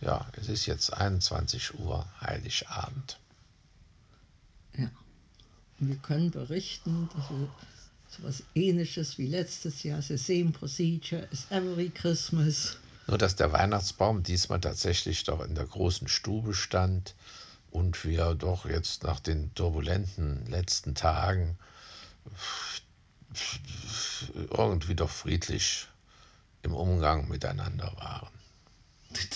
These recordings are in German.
Ja, es ist jetzt 21 Uhr, Heiligabend. Ja. Und wir können berichten, dass wir so etwas Ähnliches wie letztes Jahr, the same procedure as every Christmas. Nur, dass der Weihnachtsbaum diesmal tatsächlich doch in der großen Stube stand und wir doch jetzt nach den turbulenten letzten Tagen irgendwie doch friedlich im Umgang miteinander waren.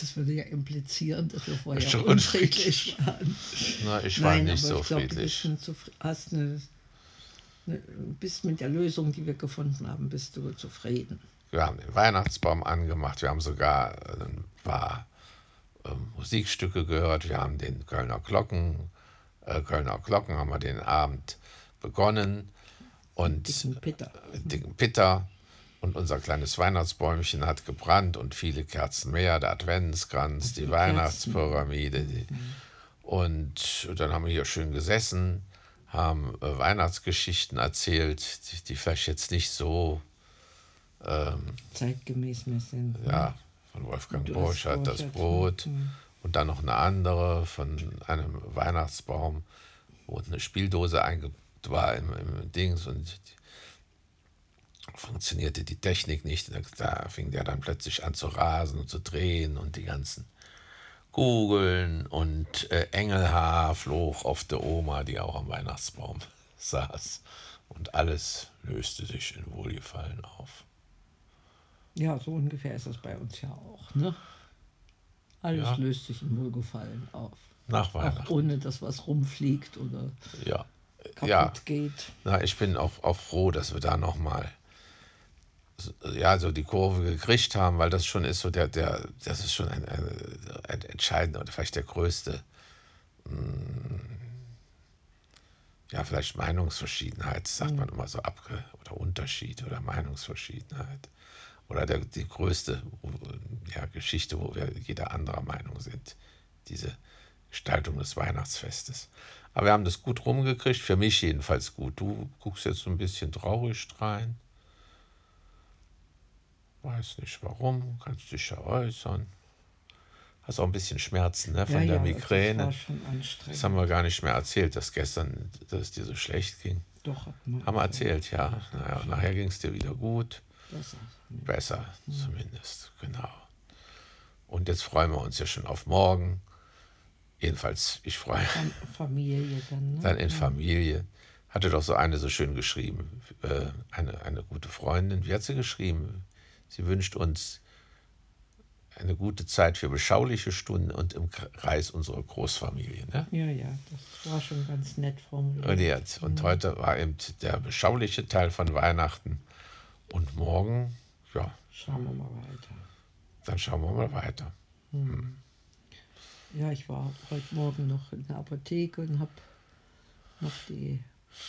Das würde ja implizieren, dass wir vorher Schon unfriedlich waren. Na, ich war Nein, nicht so glaub, friedlich. Du hast eine, eine, bist mit der Lösung, die wir gefunden haben, bist du zufrieden. Wir haben den Weihnachtsbaum angemacht, wir haben sogar ein paar äh, Musikstücke gehört, wir haben den Kölner Glocken, äh, Kölner Glocken haben wir den Abend begonnen und dicken Pitter. dicken Pitter und unser kleines Weihnachtsbäumchen hat gebrannt und viele Kerzen mehr, der Adventskranz, die, die Weihnachtspyramide. Die, mhm. Und dann haben wir hier schön gesessen, haben äh, Weihnachtsgeschichten erzählt, die, die, vielleicht jetzt nicht so ähm, zeitgemäß mehr sind. Ne? Ja, von Wolfgang Borchardt, das Brot. Mhm. Und dann noch eine andere von einem Weihnachtsbaum, wo eine Spieldose eingebaut war im, im Dings und die, funktionierte die Technik nicht. Da fing der dann plötzlich an zu rasen und zu drehen und die ganzen Kugeln und äh, Engelhaar flog auf der Oma, die auch am Weihnachtsbaum saß. Und alles löste sich in Wohlgefallen auf. Ja, so ungefähr ist das bei uns ja auch. Ne? Alles ja. löst sich in Wohlgefallen auf. Nach Weihnachten. Auch ohne dass was rumfliegt oder ja. kaputt ja. geht. Na, ich bin auch, auch froh, dass wir da nochmal ja, so die Kurve gekriegt haben, weil das schon ist so der, der das ist schon ein, ein, ein entscheidender oder vielleicht der größte, hm, ja, vielleicht Meinungsverschiedenheit, sagt man mhm. immer so, Abge oder Unterschied oder Meinungsverschiedenheit. Oder der, die größte ja, Geschichte, wo wir jeder anderer Meinung sind. Diese Gestaltung des Weihnachtsfestes. Aber wir haben das gut rumgekriegt, für mich jedenfalls gut. Du guckst jetzt so ein bisschen traurig rein. Weiß nicht warum, kannst dich ja äußern. Hast auch ein bisschen Schmerzen ne, von ja, der ja, Migräne. Das, war schon anstrengend. das haben wir gar nicht mehr erzählt, dass gestern, dass es dir so schlecht ging. Doch, hat man haben wir erzählt, ja. Naja, nachher ging es dir wieder gut. Besser. Besser, ja. zumindest, genau. Und jetzt freuen wir uns ja schon auf morgen. Jedenfalls, ich freue mich. Familie dann. Ne? Dann in Familie. Hatte doch so eine so schön geschrieben. Äh, eine, eine gute Freundin. Wie hat sie geschrieben? Sie wünscht uns eine gute Zeit für beschauliche Stunden und im Kreis unserer Großfamilie. Ne? Ja, ja, das war schon ganz nett formuliert. Und, jetzt, und mhm. heute war eben der beschauliche Teil von Weihnachten. Und morgen, ja. Schauen wir mal weiter. Dann schauen wir mal weiter. Mhm. Hm. Ja, ich war heute Morgen noch in der Apotheke und habe noch die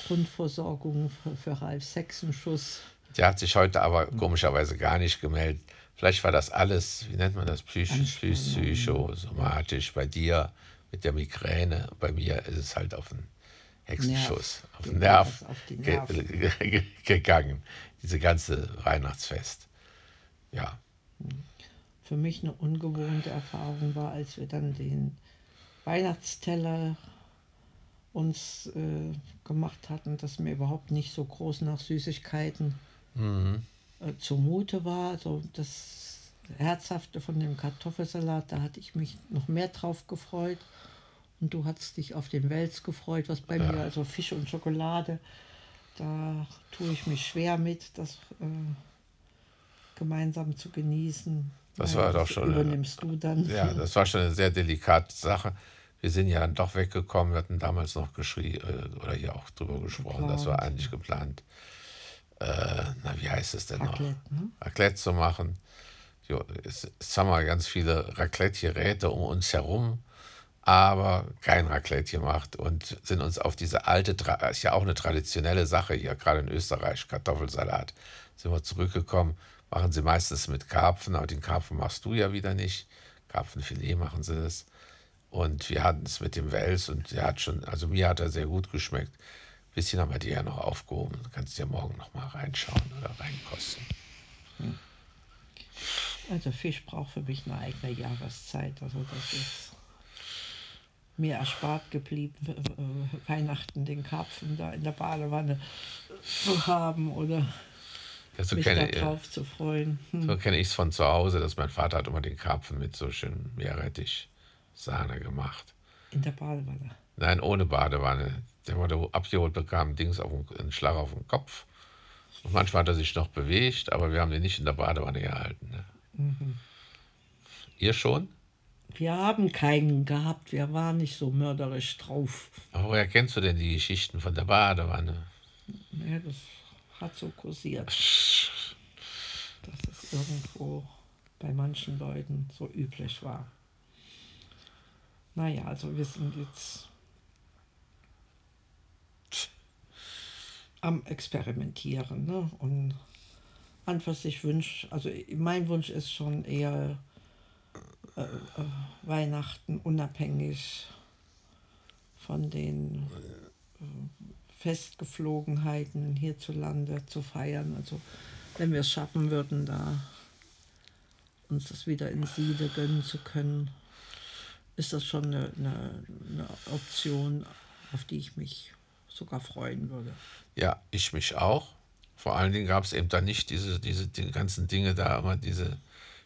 Grundversorgung für, für Ralf Sechsenschuss der hat sich heute aber komischerweise gar nicht gemeldet. Vielleicht war das alles, wie nennt man das, Psych psychosomatisch bei dir mit der Migräne. Bei mir ist es halt auf den Hexenschuss, Nerv. auf den Nerv, auf Nerv. Ge gegangen, diese ganze Weihnachtsfest. Ja. Für mich eine ungewohnte Erfahrung war, als wir dann den Weihnachtsteller uns äh, gemacht hatten, dass mir überhaupt nicht so groß nach Süßigkeiten mhm. äh, zumute war. Also das Herzhafte von dem Kartoffelsalat, da hatte ich mich noch mehr drauf gefreut. Und du hattest dich auf den Wels gefreut, was bei ja. mir, also Fisch und Schokolade, da tue ich mich schwer mit, das äh, gemeinsam zu genießen. Das war doch schon. Übernimmst eine, du dann. Ja, das war schon eine sehr delikate Sache. Wir sind ja doch weggekommen. Wir hatten damals noch geschrieben äh, oder hier auch drüber gesprochen. Geplant. Das war eigentlich geplant äh, na, wie heißt es denn Raclette, noch? Ne? Raclette zu machen. Jo, es, es haben wir ganz viele Raclette-Geräte um uns herum, aber kein Raclette gemacht und sind uns auf diese alte, ist ja auch eine traditionelle Sache hier, gerade in Österreich, Kartoffelsalat, sind wir zurückgekommen. Machen sie meistens mit Karpfen, aber den Karpfen machst du ja wieder nicht. Karpfenfilet machen sie das. Und wir hatten es mit dem Wels und der hat schon, also mir hat er sehr gut geschmeckt bisschen haben wir die ja noch aufgehoben. Du kannst ja morgen noch mal reinschauen oder reinkosten. Hm. Also Fisch braucht für mich eine eigene Jahreszeit. Also das ist mir erspart geblieben, äh, Weihnachten den Karpfen da in der Badewanne zu haben oder ja, so mich darauf zu freuen. Hm. So kenne ich es von zu Hause, dass mein Vater hat immer den Karpfen mit so schön Meerrettich-Sahne gemacht. In der Badewanne? Nein, ohne Badewanne. Der wurde abgeholt, bekam Dings auf einen Schlag auf den Kopf. Und manchmal hat er sich noch bewegt, aber wir haben den nicht in der Badewanne gehalten. Ne? Mhm. Ihr schon? Wir haben keinen gehabt, wir waren nicht so mörderisch drauf. Aber woher kennst du denn die Geschichten von der Badewanne? Ja, das hat so kursiert. dass es irgendwo bei manchen Leuten so üblich war. Naja, also wir sind jetzt am Experimentieren. Ne? Und an was ich also mein Wunsch ist schon eher äh, äh, Weihnachten unabhängig von den äh, Festgeflogenheiten hierzulande zu feiern. Also wenn wir es schaffen würden, da uns das wieder in Siede gönnen zu können, ist das schon eine, eine, eine Option, auf die ich mich sogar freuen würde. Ja, ich mich auch. Vor allen Dingen gab es eben da nicht diese, diese die ganzen Dinge da, immer diese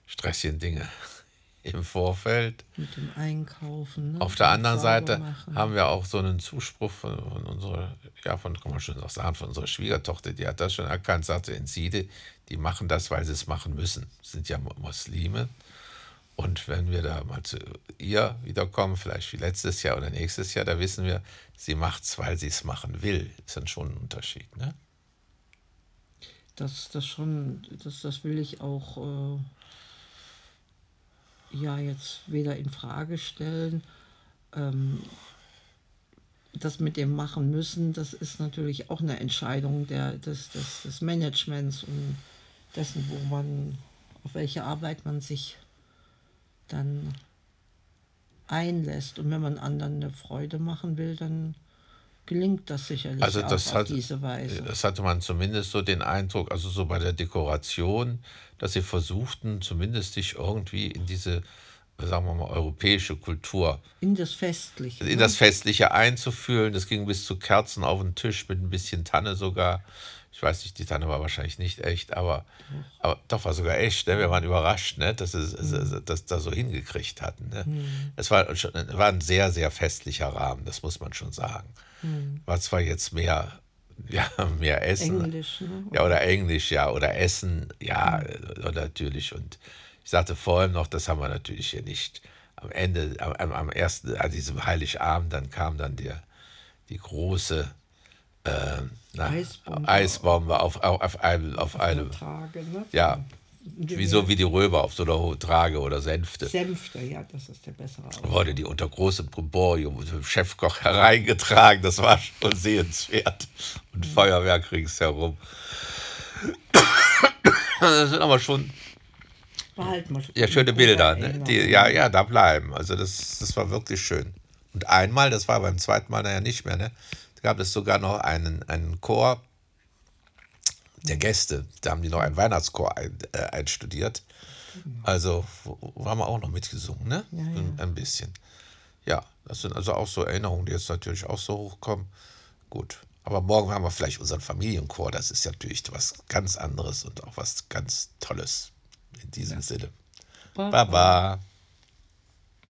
stressigen Dinge im Vorfeld. Mit dem Einkaufen. Ne? Auf der anderen Seite machen. haben wir auch so einen Zuspruch von, von unserer, ja, von, kann man schon auch sagen, von unserer Schwiegertochter, die hat das schon erkannt, sagte in Siede, die machen das, weil sie es machen müssen. Sind ja Muslime. Und wenn wir da mal zu ihr wiederkommen, vielleicht wie letztes Jahr oder nächstes Jahr, da wissen wir, sie macht es, weil sie es machen will. Ist dann schon ein Unterschied, ne? Das, das schon, das, das will ich auch. Äh ja jetzt weder in Frage stellen. Ähm, das mit dem machen müssen, das ist natürlich auch eine Entscheidung der, des, des, des Managements und dessen, wo man, auf welche Arbeit man sich dann einlässt. Und wenn man anderen eine Freude machen will, dann gelingt das sicherlich also das auf hat, diese Weise. Das hatte man zumindest so den Eindruck, also so bei der Dekoration, dass sie versuchten, zumindest sich irgendwie in diese, sagen wir mal, europäische Kultur. In das Festliche. In ne? das Festliche einzufühlen. Das ging bis zu Kerzen auf den Tisch mit ein bisschen Tanne sogar. Ich weiß nicht, die Tanne war wahrscheinlich nicht echt, aber, aber doch war sogar echt. Ne? Wir waren überrascht, ne? dass sie mhm. das da so hingekriegt hatten. Ne? Mhm. Es war, schon, war ein sehr, sehr festlicher Rahmen, das muss man schon sagen. Mhm. War zwar jetzt mehr, ja, mehr Essen. Englisch, ne? Ja, oder Englisch, ja, oder Essen, ja, mhm. natürlich. Und ich sagte vorhin noch, das haben wir natürlich hier nicht. Am Ende, am, am ersten, an diesem Heiligabend, dann kam dann der, die große äh, na, Eisbombe. Eisbombe auf, auf, auf, einem, auf, auf einem. Tage, ne? Ja, Wieso wie die Röber auf so einer Trage oder Sänfte. Sänfte, ja, das ist der bessere Ausdruck. Wurde die unter großem Brimborium mit dem Chefkoch hereingetragen. Das war schon sehenswert. Und mhm. Feuerwerk ringsherum. Das sind aber schon ja, schöne Bilder. Ne? Die, ja, ja, da bleiben. Also das, das war wirklich schön. Und einmal, das war beim zweiten Mal naja nicht mehr, ne? da gab es sogar noch einen, einen Chor, der Gäste. Da haben die noch einen Weihnachtschor ein, äh, einstudiert. Also haben wir auch noch mitgesungen, ne? Ja, ja. Ein, ein, bisschen. Ja, das sind also auch so Erinnerungen, die jetzt natürlich auch so hochkommen. Gut. Aber morgen haben wir vielleicht unseren Familienchor. Das ist natürlich was ganz anderes und auch was ganz Tolles. In diesem. Sinne. Baba. Baba.